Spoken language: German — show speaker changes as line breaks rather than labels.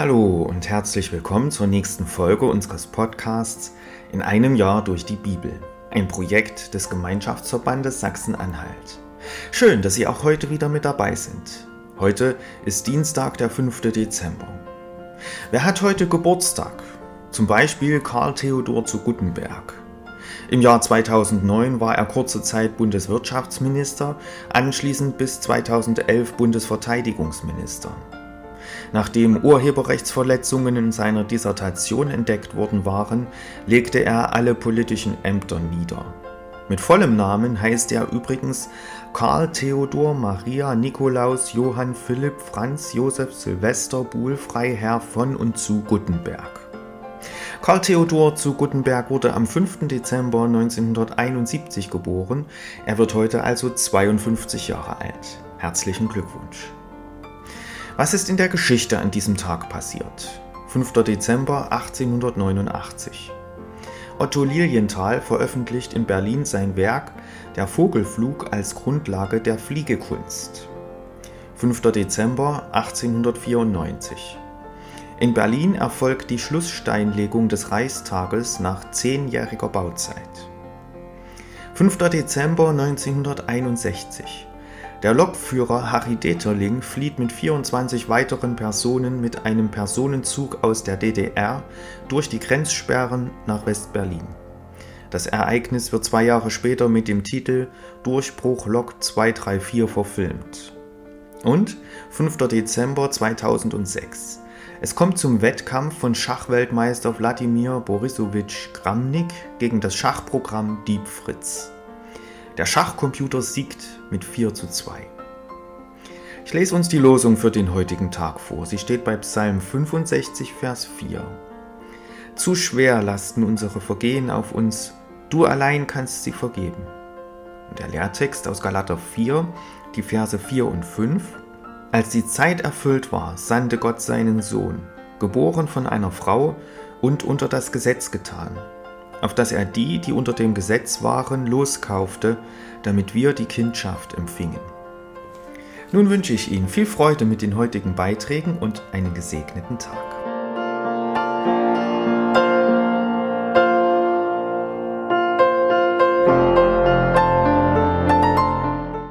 Hallo und herzlich willkommen zur nächsten Folge unseres Podcasts In einem Jahr durch die Bibel, ein Projekt des Gemeinschaftsverbandes Sachsen-Anhalt. Schön, dass Sie auch heute wieder mit dabei sind. Heute ist Dienstag, der 5. Dezember. Wer hat heute Geburtstag? Zum Beispiel Karl Theodor zu Guttenberg. Im Jahr 2009 war er kurze Zeit Bundeswirtschaftsminister, anschließend bis 2011 Bundesverteidigungsminister. Nachdem Urheberrechtsverletzungen in seiner Dissertation entdeckt worden waren, legte er alle politischen Ämter nieder. Mit vollem Namen heißt er übrigens Karl Theodor Maria Nikolaus Johann Philipp Franz Josef Silvester Buhl Freiherr von und zu Guttenberg. Karl Theodor zu Guttenberg wurde am 5. Dezember 1971 geboren. Er wird heute also 52 Jahre alt. Herzlichen Glückwunsch. Was ist in der Geschichte an diesem Tag passiert? 5. Dezember 1889. Otto Lilienthal veröffentlicht in Berlin sein Werk Der Vogelflug als Grundlage der Fliegekunst. 5. Dezember 1894. In Berlin erfolgt die Schlusssteinlegung des Reichstages nach zehnjähriger Bauzeit. 5. Dezember 1961. Der Lokführer Harry Deterling flieht mit 24 weiteren Personen mit einem Personenzug aus der DDR durch die Grenzsperren nach West-Berlin. Das Ereignis wird zwei Jahre später mit dem Titel Durchbruch Lok 234 verfilmt. Und 5. Dezember 2006. Es kommt zum Wettkampf von Schachweltmeister Wladimir Borisowitsch Kramnik gegen das Schachprogramm Deep Fritz. Der Schachcomputer siegt mit 4 zu 2. Ich lese uns die Losung für den heutigen Tag vor. Sie steht bei Psalm 65, Vers 4. Zu schwer lasten unsere Vergehen auf uns, du allein kannst sie vergeben. Und der Lehrtext aus Galater 4, die Verse 4 und 5. Als die Zeit erfüllt war, sandte Gott seinen Sohn, geboren von einer Frau und unter das Gesetz getan, auf dass er die, die unter dem Gesetz waren, loskaufte, damit wir die Kindschaft empfingen. Nun wünsche ich Ihnen viel Freude mit den heutigen Beiträgen und einen gesegneten Tag.